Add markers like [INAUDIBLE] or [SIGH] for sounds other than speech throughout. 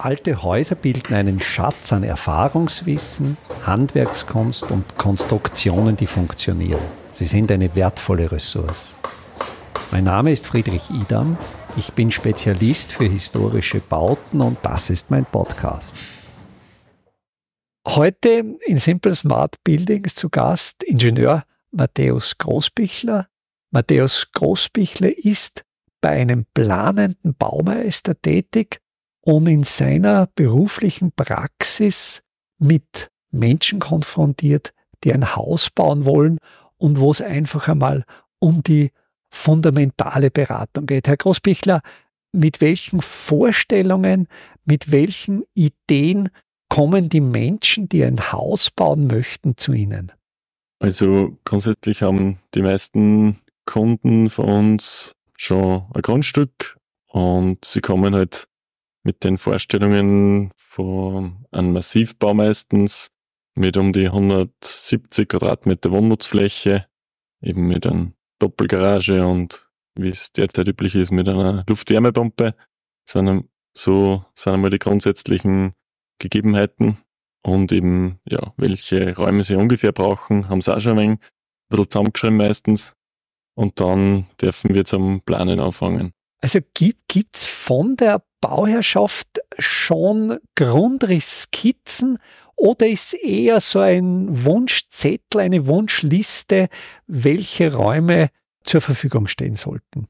Alte Häuser bilden einen Schatz an Erfahrungswissen, Handwerkskunst und Konstruktionen, die funktionieren. Sie sind eine wertvolle Ressource. Mein Name ist Friedrich Idam. Ich bin Spezialist für historische Bauten und das ist mein Podcast. Heute in Simple Smart Buildings zu Gast Ingenieur Matthäus Großbichler. Matthäus Großbichler ist bei einem planenden Baumeister tätig und in seiner beruflichen Praxis mit Menschen konfrontiert, die ein Haus bauen wollen und wo es einfach einmal um die fundamentale Beratung geht. Herr Großbichler, mit welchen Vorstellungen, mit welchen Ideen kommen die Menschen, die ein Haus bauen möchten, zu Ihnen? Also grundsätzlich haben die meisten Kunden von uns schon ein Grundstück und sie kommen halt mit den Vorstellungen von einem Massivbau meistens mit um die 170 Quadratmeter Wohnnutzfläche, eben mit einer Doppelgarage und wie es derzeit üblich ist, mit einer Luftwärmepumpe. Sind so sind einmal die grundsätzlichen Gegebenheiten und eben, ja, welche Räume sie ungefähr brauchen, haben sie auch schon ein, wenig, ein bisschen zusammengeschrieben meistens. Und dann dürfen wir zum Planen anfangen. Also gibt es von der Bauherrschaft schon Grundrissskizzen oder ist eher so ein Wunschzettel, eine Wunschliste, welche Räume zur Verfügung stehen sollten?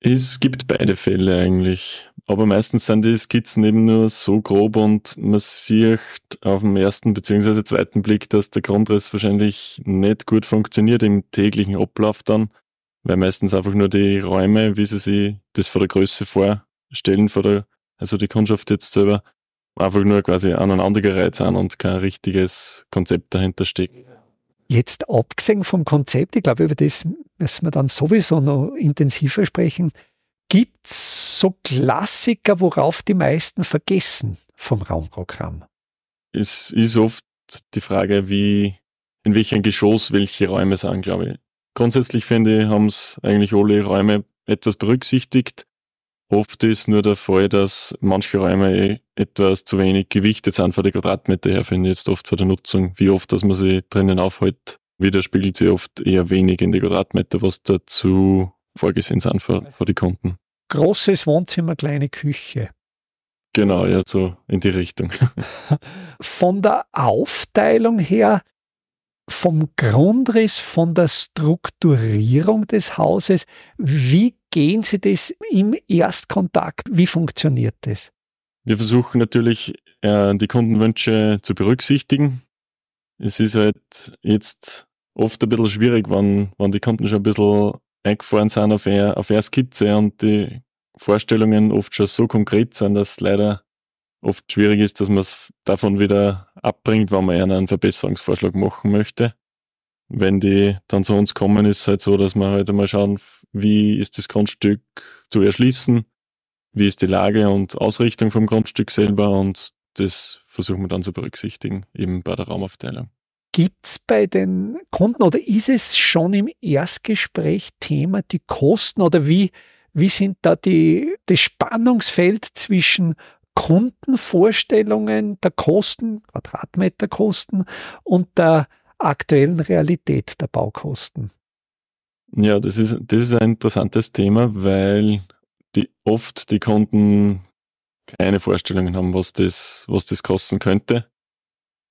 Es gibt beide Fälle eigentlich. Aber meistens sind die Skizzen eben nur so grob und man sieht auf dem ersten bzw. zweiten Blick, dass der Grundriss wahrscheinlich nicht gut funktioniert im täglichen Ablauf dann, weil meistens einfach nur die Räume, wie sie sich das von der Größe vor Stellen von der, also die Kundschaft jetzt selber, einfach nur quasi aneinandergereiht sind und kein richtiges Konzept dahinter steckt. Jetzt abgesehen vom Konzept, ich glaube, über das müssen wir dann sowieso noch intensiver sprechen, gibt es so Klassiker, worauf die meisten vergessen vom Raumprogramm? Es ist oft die Frage, wie, in welchem Geschoss welche Räume sind, glaube ich. Grundsätzlich finde ich, haben es eigentlich alle Räume etwas berücksichtigt. Oft ist nur der Fall, dass manche Räume eh etwas zu wenig gewichtet sind von den Quadratmeter her, finde ich jetzt oft von der Nutzung. Wie oft, dass man sie drinnen aufhält, widerspiegelt sie oft eher wenig in die Quadratmeter, was dazu vorgesehen sind für, für die Kunden. Großes Wohnzimmer, kleine Küche. Genau, ja, so in die Richtung. [LAUGHS] Von der Aufteilung her, vom Grundriss, von der Strukturierung des Hauses, wie gehen Sie das im Erstkontakt? Wie funktioniert das? Wir versuchen natürlich, äh, die Kundenwünsche zu berücksichtigen. Es ist halt jetzt oft ein bisschen schwierig, wenn, wenn die Kunden schon ein bisschen eingefahren sind auf eine, auf eine Skizze und die Vorstellungen oft schon so konkret sind, dass es leider oft schwierig ist, dass man es davon wieder abbringt, wenn man einen Verbesserungsvorschlag machen möchte wenn die dann zu uns kommen, ist es halt so, dass wir halt einmal schauen, wie ist das Grundstück zu erschließen, wie ist die Lage und Ausrichtung vom Grundstück selber und das versuchen wir dann zu berücksichtigen, eben bei der Raumaufteilung. Gibt es bei den Kunden oder ist es schon im Erstgespräch Thema die Kosten oder wie, wie sind da die, das Spannungsfeld zwischen Kundenvorstellungen der Kosten, Quadratmeterkosten und der aktuellen Realität der Baukosten? Ja, das ist, das ist ein interessantes Thema, weil die, oft die Kunden keine Vorstellungen haben, was das, was das kosten könnte.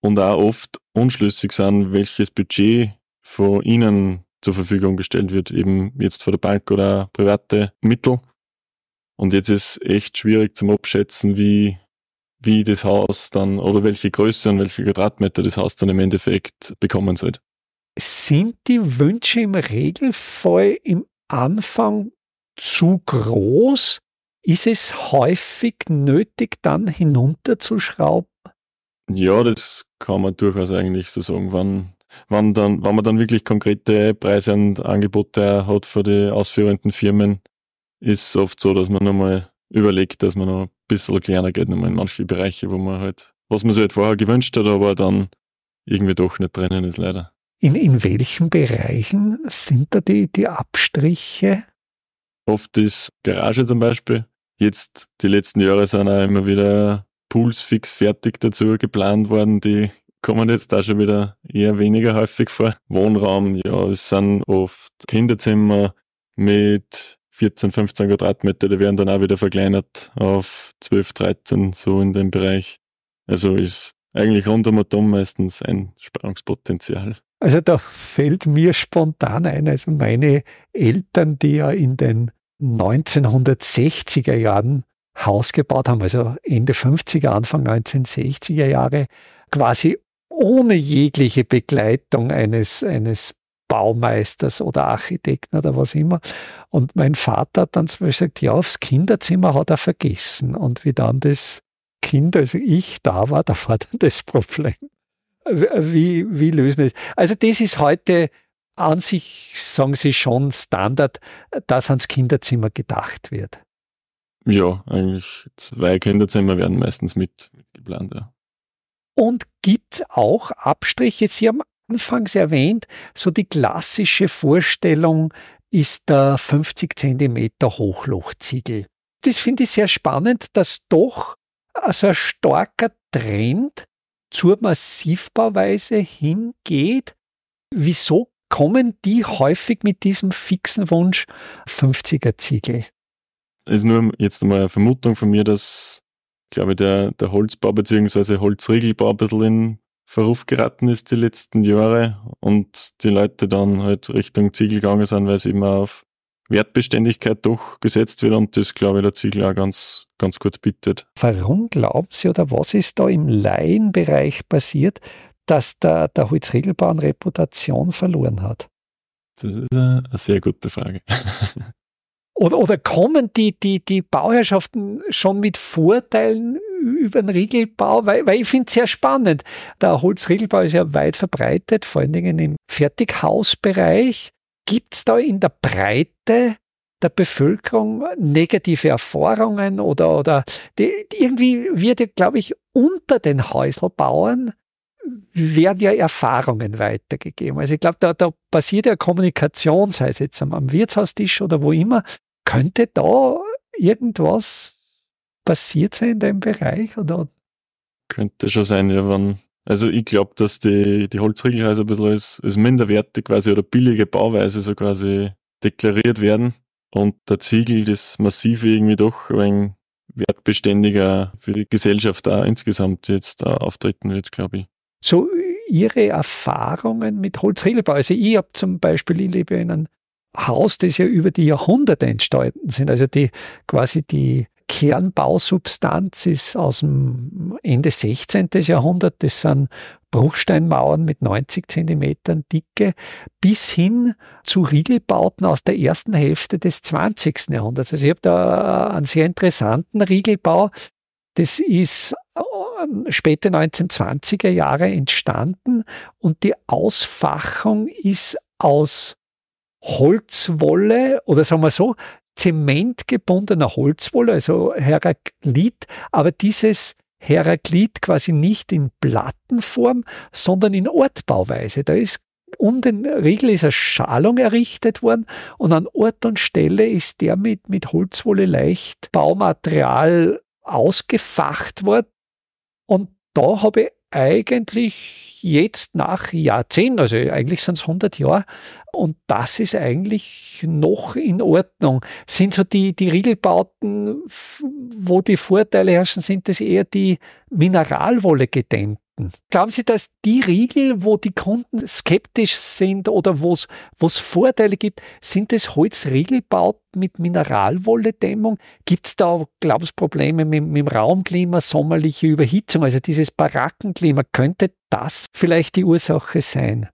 Und auch oft unschlüssig sind, welches Budget von ihnen zur Verfügung gestellt wird, eben jetzt von der Bank oder private Mittel. Und jetzt ist echt schwierig zum Abschätzen, wie, wie das Haus dann oder welche Größe und welche Quadratmeter das Haus dann im Endeffekt bekommen soll. Sind die Wünsche im Regelfall im Anfang zu groß? Ist es häufig nötig, dann hinunterzuschrauben? Ja, das kann man durchaus eigentlich so sagen. Wenn, wenn, dann, wenn man dann wirklich konkrete Preise und Angebote hat für die ausführenden Firmen, ist es oft so, dass man nochmal überlegt, dass man noch ein bisschen kleiner geht, nochmal in manche Bereiche, wo man halt, was man sich halt vorher gewünscht hat, aber dann irgendwie doch nicht drinnen ist, leider. In, in welchen Bereichen sind da die, die Abstriche? Oft ist Garage zum Beispiel, Jetzt, die letzten Jahre sind auch immer wieder Pools fix fertig dazu geplant worden, die kommen jetzt da schon wieder eher weniger häufig vor. Wohnraum, ja, es sind oft Kinderzimmer mit 14, 15 Quadratmeter, die werden dann auch wieder verkleinert auf 12, 13, so in dem Bereich. Also ist eigentlich rund um und um meistens Einsparungspotenzial. Also da fällt mir spontan ein, also meine Eltern, die ja in den 1960er Jahren Haus gebaut haben, also Ende 50er, Anfang 1960er Jahre, quasi ohne jegliche Begleitung eines, eines Baumeisters oder Architekten oder was immer. Und mein Vater hat dann zum Beispiel gesagt, ja, aufs Kinderzimmer hat er vergessen. Und wie dann das Kind, also ich da war, da war dann das Problem. Wie, wie lösen wir das? Also das ist heute an sich, sagen Sie schon, Standard, dass ans Kinderzimmer gedacht wird. Ja, eigentlich zwei Kinderzimmer werden meistens mit, geplant, ja. Und gibt auch Abstriche, Sie haben anfangs erwähnt, so die klassische Vorstellung ist der 50 Zentimeter Hochlochziegel. Das finde ich sehr spannend, dass doch also ein starker Trend zur Massivbauweise hingeht. Wieso kommen die häufig mit diesem fixen Wunsch 50er Ziegel? Ist nur jetzt einmal eine Vermutung von mir, dass, glaube ich, der, der Holzbau bzw. Holzriegelbau ein bisschen in Verruf geraten ist die letzten Jahre und die Leute dann halt Richtung Ziegel gegangen sind, weil es immer auf Wertbeständigkeit doch gesetzt wird und das, glaube ich, der Ziegel auch ganz, ganz gut bietet. Warum glauben Sie oder was ist da im Laienbereich passiert, dass der, der Holzriegelbau an Reputation verloren hat? Das ist eine, eine sehr gute Frage. [LAUGHS] oder, oder kommen die, die, die Bauherrschaften schon mit Vorteilen über den Riegelbau? Weil, weil ich finde es sehr spannend. Der Holzriegelbau ist ja weit verbreitet, vor allen Dingen im Fertighausbereich. Gibt es da in der Breite der Bevölkerung negative Erfahrungen oder, oder die, irgendwie wird ja, glaube ich, unter den Häuselbauern werden ja Erfahrungen weitergegeben. Also ich glaube, da, da passiert ja Kommunikation, sei es jetzt am, am Wirtshaustisch oder wo immer. Könnte da irgendwas passiert sein in dem Bereich? Oder? Könnte schon sein, ja, wenn, also ich glaube, dass die, die Holzriegelhäuser ein bisschen als, als minderwertig quasi oder billige Bauweise so quasi deklariert werden und der Ziegel das Massive irgendwie doch ein wertbeständiger für die Gesellschaft da insgesamt jetzt auftreten wird, glaube ich so Ihre Erfahrungen mit Holzriegelbau. Also ich habe zum Beispiel, ich lebe in einem Haus, das ja über die Jahrhunderte entstanden sind. Also die quasi die Kernbausubstanz ist aus dem Ende 16. Jahrhundert. Das sind Bruchsteinmauern mit 90 Zentimetern Dicke bis hin zu Riegelbauten aus der ersten Hälfte des 20. Jahrhunderts. Also ich habe da einen sehr interessanten Riegelbau. Das ist späte 1920er Jahre entstanden und die Ausfachung ist aus Holzwolle oder sagen wir so, zementgebundener Holzwolle, also Heraklit, aber dieses Heraklit quasi nicht in Plattenform, sondern in Ortbauweise. Da ist um den Riegel ist eine Schalung errichtet worden und an Ort und Stelle ist der mit, mit Holzwolle leicht Baumaterial ausgefacht worden. Und da habe ich eigentlich jetzt nach Jahrzehnten, also eigentlich sind es 100 Jahre, und das ist eigentlich noch in Ordnung. Sind so die, die Riegelbauten, wo die Vorteile herrschen, sind das eher die Mineralwolle gedämmt Glauben Sie, dass die Riegel, wo die Kunden skeptisch sind oder wo es Vorteile gibt, sind es Holzriegelbauten mit Mineralwolledämmung? Gibt es da, glauben Sie, Probleme mit, mit dem Raumklima, sommerliche Überhitzung, also dieses Barackenklima? Könnte das vielleicht die Ursache sein?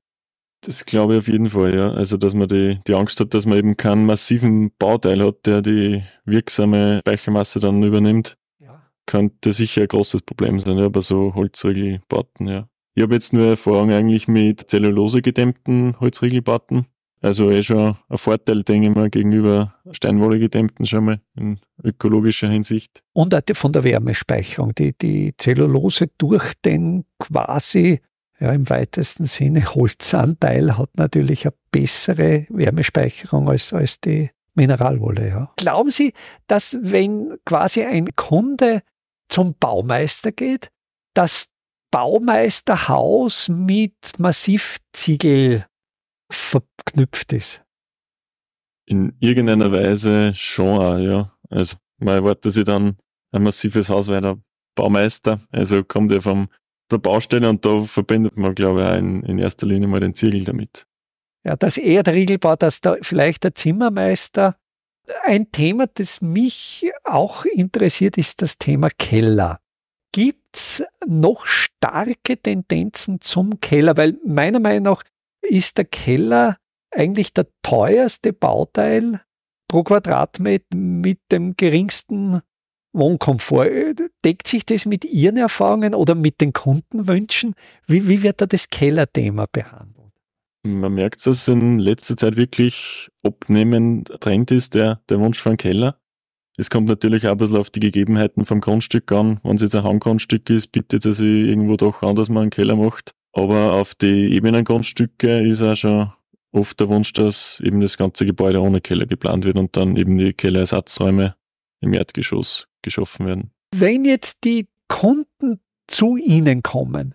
Das glaube ich auf jeden Fall, ja. Also, dass man die, die Angst hat, dass man eben keinen massiven Bauteil hat, der die wirksame Speichermasse dann übernimmt könnte sicher ein großes Problem sein, ja, bei so Holzriegelbauten, ja. Ich habe jetzt nur Erfahrung eigentlich mit Zellulose gedämmten Holzriegelbauten. Also eh schon ein Vorteil, denke ich mal, gegenüber Steinwolle gedämmten schon mal in ökologischer Hinsicht. Und auch von der Wärmespeicherung. Die, die Zellulose durch den quasi ja, im weitesten Sinne Holzanteil hat natürlich eine bessere Wärmespeicherung als, als die Mineralwolle, ja. Glauben Sie, dass wenn quasi ein Kunde zum Baumeister geht, das Baumeisterhaus mit Massivziegel verknüpft ist? In irgendeiner Weise schon auch, ja. Also man erwartet sich dann ein massives Haus, weil der Baumeister, also kommt er vom der Baustelle und da verbindet man, glaube ich, auch in, in erster Linie mal den Ziegel damit. Ja, dass er der Riegelbau, dass da vielleicht der Zimmermeister. Ein Thema, das mich auch interessiert, ist das Thema Keller. Gibt's noch starke Tendenzen zum Keller? Weil meiner Meinung nach ist der Keller eigentlich der teuerste Bauteil pro Quadratmeter mit dem geringsten Wohnkomfort. Deckt sich das mit Ihren Erfahrungen oder mit den Kundenwünschen? Wie, wie wird da das Kellerthema behandelt? Man merkt, dass in letzter Zeit wirklich abnehmend Trend ist, der, der Wunsch für einen Keller. Es kommt natürlich auch ein bisschen auf die Gegebenheiten vom Grundstück an. Wenn es jetzt ein Hanggrundstück ist, bietet es sich irgendwo doch an, dass man einen Keller macht. Aber auf die Ebenengrundstücke ist auch schon oft der Wunsch, dass eben das ganze Gebäude ohne Keller geplant wird und dann eben die Kellerersatzräume im Erdgeschoss geschaffen werden. Wenn jetzt die Kunden zu Ihnen kommen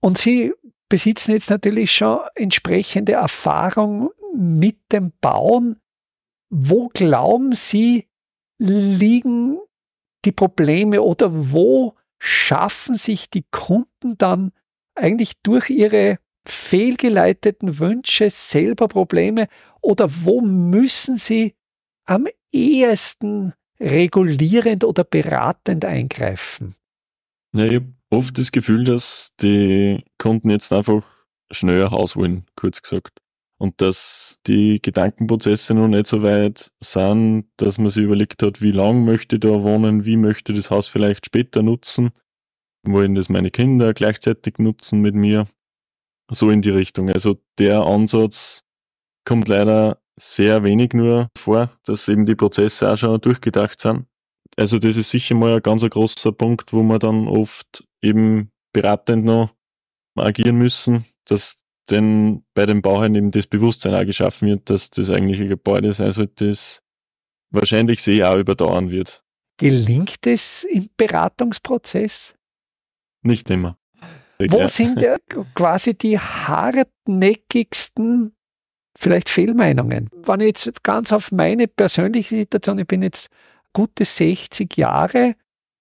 und Sie besitzen jetzt natürlich schon entsprechende Erfahrung mit dem Bauen, wo glauben Sie, liegen die Probleme oder wo schaffen sich die Kunden dann eigentlich durch ihre fehlgeleiteten Wünsche selber Probleme oder wo müssen sie am ehesten regulierend oder beratend eingreifen? Ja, ich habe oft das Gefühl, dass die Kunden jetzt einfach schneller Haus wollen, kurz gesagt. Und dass die Gedankenprozesse noch nicht so weit sind, dass man sich überlegt hat, wie lange möchte ich da wohnen, wie möchte ich das Haus vielleicht später nutzen, wollen das meine Kinder gleichzeitig nutzen mit mir. So in die Richtung. Also der Ansatz kommt leider sehr wenig nur vor, dass eben die Prozesse auch schon durchgedacht sind. Also das ist sicher mal ein ganz großer Punkt, wo wir dann oft eben beratend noch agieren müssen, dass denn bei den Bauherren eben das Bewusstsein auch geschaffen wird, dass das eigentliche Gebäude sein sollte, das wahrscheinlich sehr auch überdauern wird. Gelingt es im Beratungsprozess? Nicht immer. Wo ja. sind quasi die hartnäckigsten vielleicht Fehlmeinungen? Wenn ich jetzt ganz auf meine persönliche Situation, ich bin jetzt gute 60 Jahre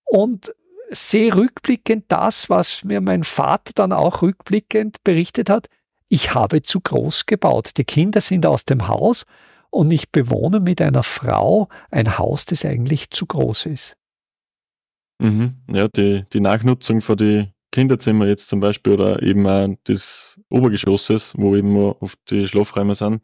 und sehe rückblickend das, was mir mein Vater dann auch rückblickend berichtet hat. Ich habe zu groß gebaut. Die Kinder sind aus dem Haus und ich bewohne mit einer Frau ein Haus, das eigentlich zu groß ist. Mhm. Ja, die, die Nachnutzung für die Kinderzimmer jetzt zum Beispiel oder eben auch des Obergeschosses, wo eben oft die Schlafräume sind,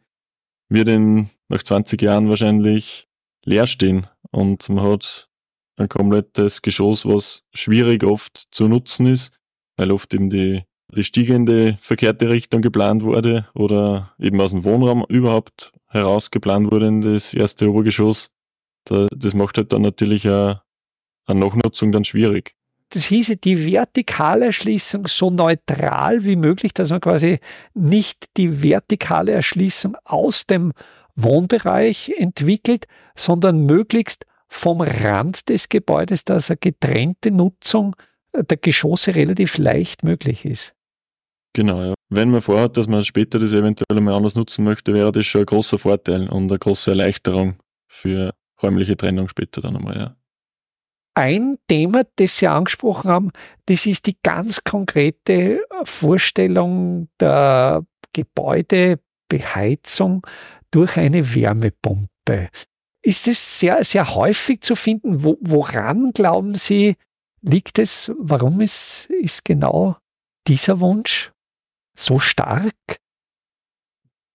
wird in nach 20 Jahren wahrscheinlich leer stehen und man hat ein komplettes Geschoss, was schwierig oft zu nutzen ist, weil oft eben die, die stiegende verkehrte Richtung geplant wurde oder eben aus dem Wohnraum überhaupt heraus geplant wurde in das erste Obergeschoss. das macht halt dann natürlich eine, eine Nachnutzung dann schwierig. Das hieße, die vertikale Erschließung so neutral wie möglich, dass man quasi nicht die vertikale Erschließung aus dem Wohnbereich entwickelt, sondern möglichst vom Rand des Gebäudes, dass eine getrennte Nutzung der Geschosse relativ leicht möglich ist. Genau, ja. Wenn man vorhat, dass man später das eventuell mal anders nutzen möchte, wäre das schon ein großer Vorteil und eine große Erleichterung für räumliche Trennung später dann einmal, ja. Ein Thema, das Sie angesprochen haben, das ist die ganz konkrete Vorstellung der Gebäudebeheizung durch eine Wärmepumpe. Ist es sehr, sehr häufig zu finden? Wo, woran glauben Sie, liegt es? Warum ist, ist genau dieser Wunsch so stark?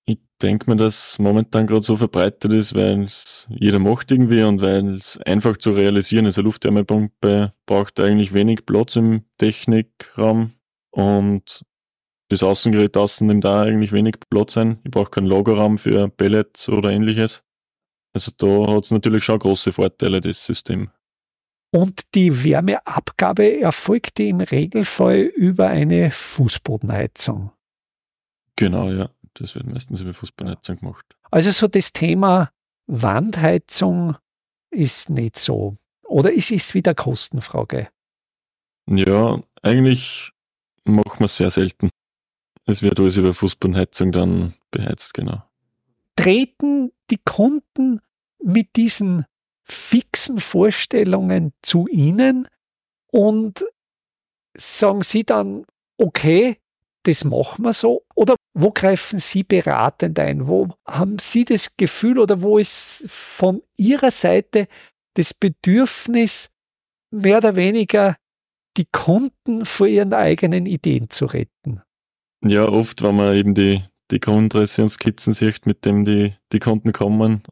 Ich denke mir, dass momentan gerade so verbreitet ist, weil es jeder macht irgendwie und weil es einfach zu realisieren ist. Eine Luftwärmepumpe braucht eigentlich wenig Platz im Technikraum und das Außengerät außen nimmt da eigentlich wenig Platz ein. Ich brauche keinen Lagerraum für Pellets oder ähnliches. Also da hat es natürlich schon große Vorteile, das System. Und die Wärmeabgabe erfolgte im Regelfall über eine Fußbodenheizung. Genau, ja. Das wird meistens über Fußbodenheizung gemacht. Also so das Thema Wandheizung ist nicht so. Oder ist es wieder Kostenfrage? Ja, eigentlich machen wir es sehr selten. Es wird alles über Fußbodenheizung dann beheizt, genau. Treten die Kunden mit diesen fixen Vorstellungen zu Ihnen und sagen Sie dann, okay, das machen wir so? Oder wo greifen Sie beratend ein? Wo haben Sie das Gefühl oder wo ist von Ihrer Seite das Bedürfnis, mehr oder weniger die Kunden vor ihren eigenen Ideen zu retten? Ja, oft, wenn man eben die, die Grundrisse und Skizzen sieht, mit dem die, die Kunden kommen,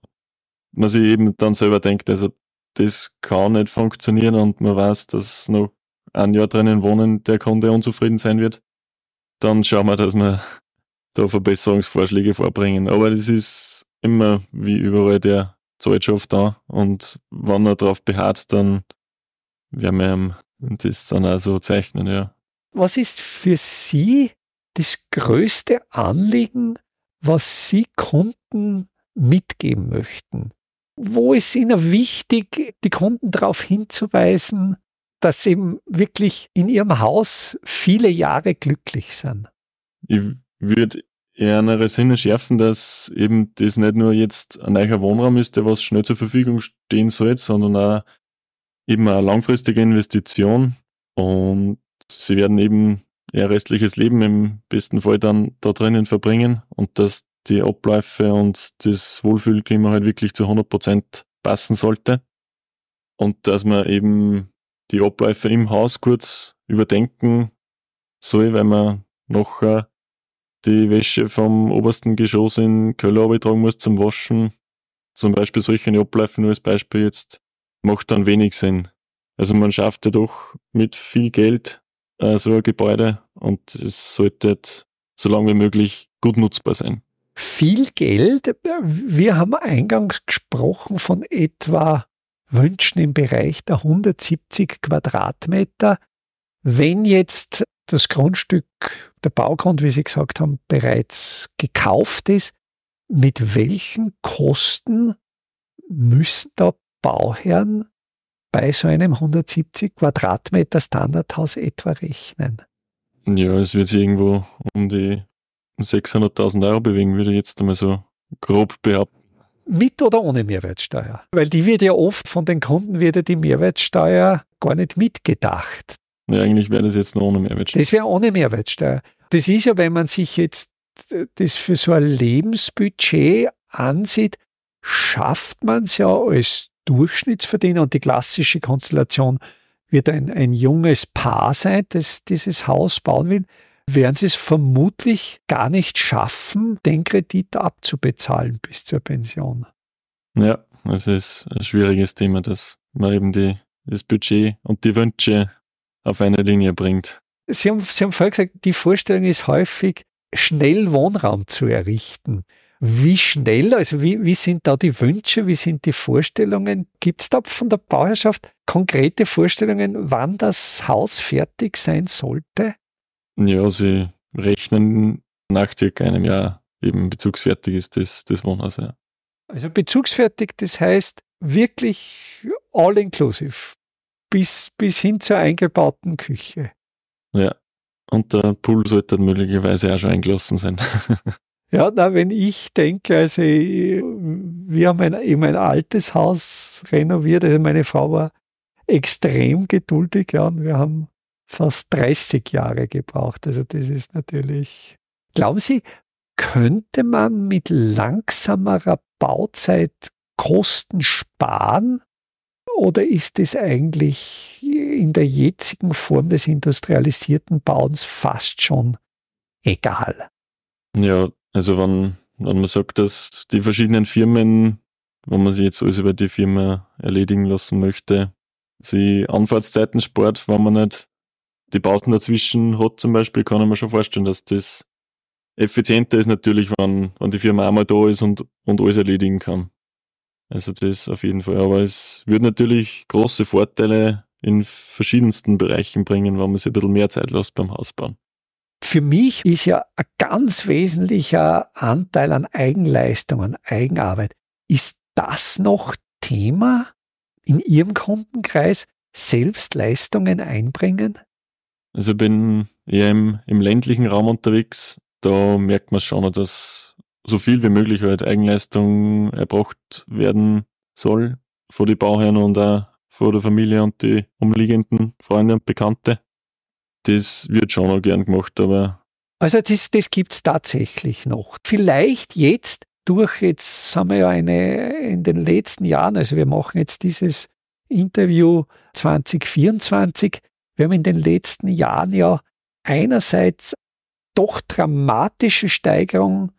man sich eben dann selber denkt, also das kann nicht funktionieren und man weiß, dass noch ein Jahr drinnen wohnen der Kunde unzufrieden sein wird, dann schauen wir, dass wir [LAUGHS] da Verbesserungsvorschläge vorbringen. Aber das ist immer wie überall der Zeitschaft da und wenn er darauf beharrt, dann werden wir ihm das dann auch so zeichnen, ja. Was ist für Sie das größte Anliegen, was Sie Kunden mitgeben möchten? Wo ist Ihnen wichtig, die Kunden darauf hinzuweisen, dass sie eben wirklich in ihrem Haus viele Jahre glücklich sind? Ich würde eher eine Sinne schärfen, dass eben das nicht nur jetzt ein neuer Wohnraum ist, der was schnell zur Verfügung stehen soll, sondern auch eben eine langfristige Investition und sie werden eben ihr restliches Leben im besten Fall dann da drinnen verbringen und dass die Abläufe und das Wohlfühlklima halt wirklich zu 100 Prozent passen sollte und dass man eben die Abläufe im Haus kurz überdenken soll, weil man nachher die Wäsche vom obersten Geschoss in Keller tragen muss zum Waschen. Zum Beispiel solche Abläufe nur als Beispiel jetzt macht dann wenig Sinn. Also man schafft ja doch mit viel Geld äh, so ein Gebäude und es sollte so lange wie möglich gut nutzbar sein. Viel Geld? Wir haben eingangs gesprochen von etwa Wünschen im Bereich der 170 Quadratmeter. Wenn jetzt das Grundstück, der Baugrund, wie Sie gesagt haben, bereits gekauft ist, mit welchen Kosten müssen da Bauherren bei so einem 170 Quadratmeter Standardhaus etwa rechnen? Ja, es wird sich irgendwo um die 600.000 Euro bewegen, würde ich jetzt einmal so grob behaupten. Mit oder ohne Mehrwertsteuer? Weil die wird ja oft von den Kunden wird ja die Mehrwertsteuer gar nicht mitgedacht. Ja, eigentlich wäre das jetzt nur ohne Mehrwertsteuer. Das wäre ohne Mehrwertsteuer. Das ist ja, wenn man sich jetzt das für so ein Lebensbudget ansieht, schafft man es ja als Durchschnittsverdiener und die klassische Konstellation wird ein, ein junges Paar sein, das dieses Haus bauen will, werden sie es vermutlich gar nicht schaffen, den Kredit abzubezahlen bis zur Pension. Ja, es ist ein schwieriges Thema, dass man eben die, das Budget und die Wünsche auf eine Linie bringt. Sie haben, Sie haben vorher gesagt, die Vorstellung ist häufig, schnell Wohnraum zu errichten. Wie schnell, also wie, wie sind da die Wünsche, wie sind die Vorstellungen? Gibt es da von der Bauherrschaft konkrete Vorstellungen, wann das Haus fertig sein sollte? Ja, sie rechnen nach circa einem Jahr eben bezugsfertig ist das, das Wohnhaus, ja. Also bezugsfertig, das heißt wirklich all inclusive. Bis, bis hin zur eingebauten Küche. Ja. Und der Pool sollte möglicherweise auch schon eingelassen sein. [LAUGHS] ja, na, wenn ich denke, also wir haben ein, eben ein altes Haus renoviert, also meine Frau war extrem geduldig, ja, und wir haben fast 30 Jahre gebraucht. Also das ist natürlich. Glauben Sie, könnte man mit langsamerer Bauzeit Kosten sparen? Oder ist es eigentlich in der jetzigen Form des industrialisierten Bauens fast schon egal? Ja, also wenn, wenn man sagt, dass die verschiedenen Firmen, wenn man sich jetzt alles über die Firma erledigen lassen möchte, sie Anfahrtszeiten spart, wenn man nicht die Pausen dazwischen hat zum Beispiel, kann ich mir schon vorstellen, dass das effizienter ist natürlich, wenn, wenn die Firma einmal da ist und, und alles erledigen kann. Also das auf jeden Fall. Aber es würde natürlich große Vorteile in verschiedensten Bereichen bringen, wenn man sich ein bisschen mehr Zeit lässt beim Hausbauen. Für mich ist ja ein ganz wesentlicher Anteil an Eigenleistung, an Eigenarbeit, ist das noch Thema in Ihrem Kundenkreis? Selbst Leistungen einbringen? Also bin eher im, im ländlichen Raum unterwegs. Da merkt man schon, dass so viel wie möglich halt Eigenleistung erbracht werden soll vor die Bauherren und auch vor der Familie und die umliegenden Freunde und Bekannte. Das wird schon auch gern gemacht, aber. Also das, das gibt's tatsächlich noch. Vielleicht jetzt durch, jetzt haben wir ja eine in den letzten Jahren, also wir machen jetzt dieses Interview 2024, wir haben in den letzten Jahren ja einerseits doch dramatische Steigerung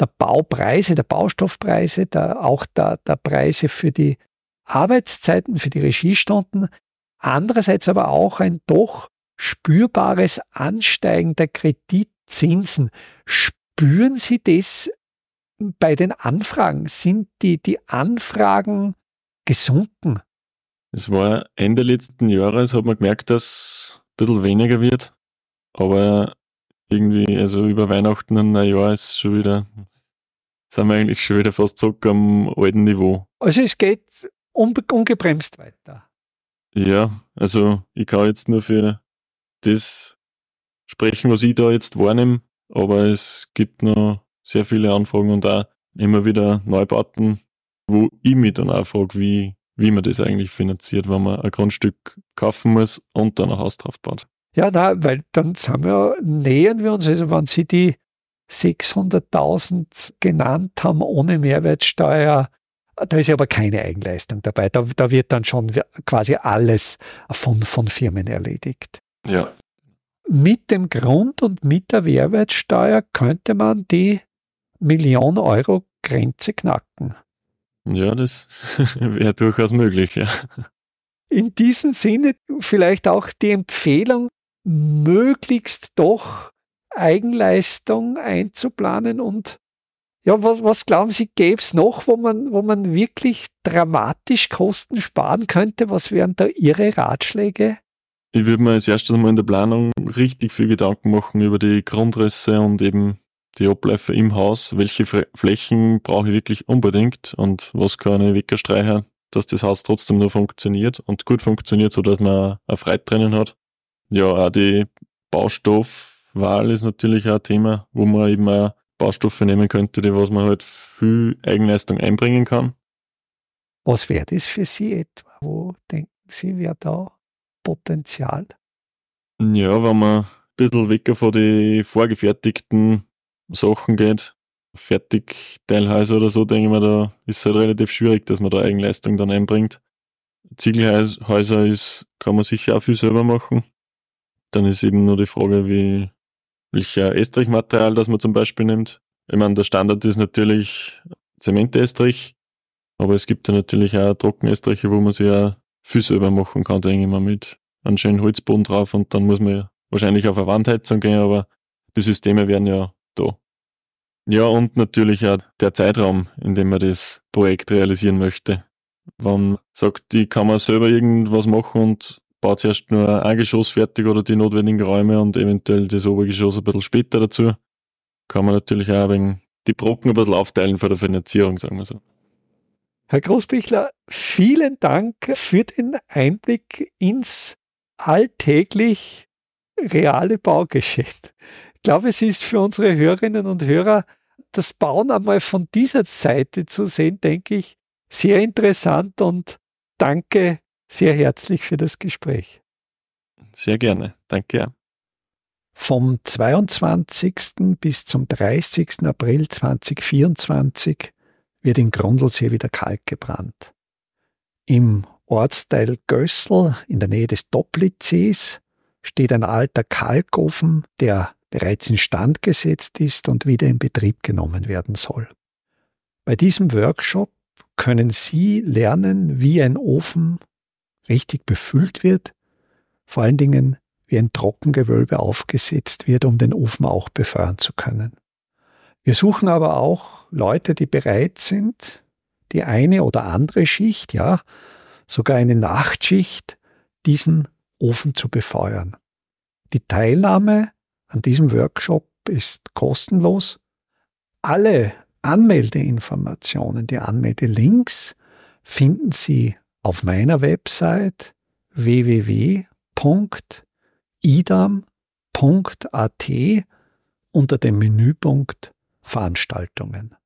der Baupreise, der Baustoffpreise, der, auch der, der Preise für die Arbeitszeiten, für die Regiestunden, andererseits aber auch ein doch spürbares Ansteigen der Kreditzinsen. Spüren Sie das bei den Anfragen? Sind die, die Anfragen gesunken? Es war Ende letzten Jahres, hat man gemerkt, dass es ein bisschen weniger wird. Aber irgendwie, also über Weihnachten und Neujahr ist schon wieder, sind wir eigentlich schon wieder fast zurück am alten Niveau. Also es geht ungebremst weiter. Ja, also ich kann jetzt nur für das sprechen, was ich da jetzt wahrnehme, aber es gibt noch sehr viele Anfragen und auch immer wieder Neubauten, wo ich mich dann auch frage, wie, wie man das eigentlich finanziert, wenn man ein Grundstück kaufen muss und dann ein Haus drauf baut. Ja, na, weil dann sind wir, nähern wir uns, also wenn Sie die 600.000 genannt haben ohne Mehrwertsteuer, da ist aber keine Eigenleistung dabei. Da, da wird dann schon quasi alles von, von Firmen erledigt. Ja. Mit dem Grund und mit der Mehrwertsteuer könnte man die Million Euro Grenze knacken. Ja, das [LAUGHS] wäre durchaus möglich, ja. In diesem Sinne vielleicht auch die Empfehlung, möglichst doch Eigenleistung einzuplanen und ja, was, was glauben Sie, gäbe es noch, wo man, wo man wirklich dramatisch Kosten sparen könnte? Was wären da Ihre Ratschläge? Ich würde mir als erstes mal in der Planung richtig viel Gedanken machen über die Grundrisse und eben die Abläufe im Haus. Welche Flächen brauche ich wirklich unbedingt und was kann ich wegstreichen, dass das Haus trotzdem nur funktioniert und gut funktioniert, so dass man eine Freude drinnen hat. Ja, auch die Baustoffwahl ist natürlich auch ein Thema, wo man eben auch Baustoffe nehmen könnte, die was man halt viel Eigenleistung einbringen kann. Was wäre das für Sie etwa? Wo denken Sie, wäre da Potenzial? Ja, wenn man ein bisschen weg von den vorgefertigten Sachen geht, Fertigteilhäuser oder so, denke ich mir, da ist es halt relativ schwierig, dass man da Eigenleistung dann einbringt. Ziegelhäuser ist, kann man sicher auch viel selber machen. Dann ist eben nur die Frage, wie, welcher Estrichmaterial das man zum Beispiel nimmt. Ich meine, der Standard ist natürlich Zementestrich, aber es gibt ja natürlich auch Trockenestriche, wo man sich ja viel selber machen kann, denke ich mal, mit einem schönen Holzboden drauf und dann muss man wahrscheinlich auf eine Wandheizung gehen, aber die Systeme werden ja da. Ja, und natürlich auch der Zeitraum, in dem man das Projekt realisieren möchte. Wenn man sagt, ich kann man selber irgendwas machen und baut zuerst nur ein Geschoss fertig oder die notwendigen Räume und eventuell das Obergeschoss ein bisschen später dazu. Kann man natürlich auch wegen die Brocken ein bisschen aufteilen für der Finanzierung, sagen wir so. Herr Großbichler, vielen Dank für den Einblick ins alltäglich reale Baugeschäft. Ich glaube, es ist für unsere Hörerinnen und Hörer das Bauen einmal von dieser Seite zu sehen, denke ich, sehr interessant und danke sehr herzlich für das Gespräch. Sehr gerne. Danke. Vom 22. bis zum 30. April 2024 wird in Grundlsee wieder Kalk gebrannt. Im Ortsteil Gössel in der Nähe des Doplitzsees steht ein alter Kalkofen, der bereits instand gesetzt ist und wieder in Betrieb genommen werden soll. Bei diesem Workshop können Sie lernen, wie ein Ofen richtig befüllt wird, vor allen Dingen wie ein Trockengewölbe aufgesetzt wird, um den Ofen auch befeuern zu können. Wir suchen aber auch Leute, die bereit sind, die eine oder andere Schicht, ja, sogar eine Nachtschicht, diesen Ofen zu befeuern. Die Teilnahme an diesem Workshop ist kostenlos. Alle Anmeldeinformationen, die Anmeldelinks finden Sie auf meiner Website www.idam.at unter dem Menüpunkt Veranstaltungen.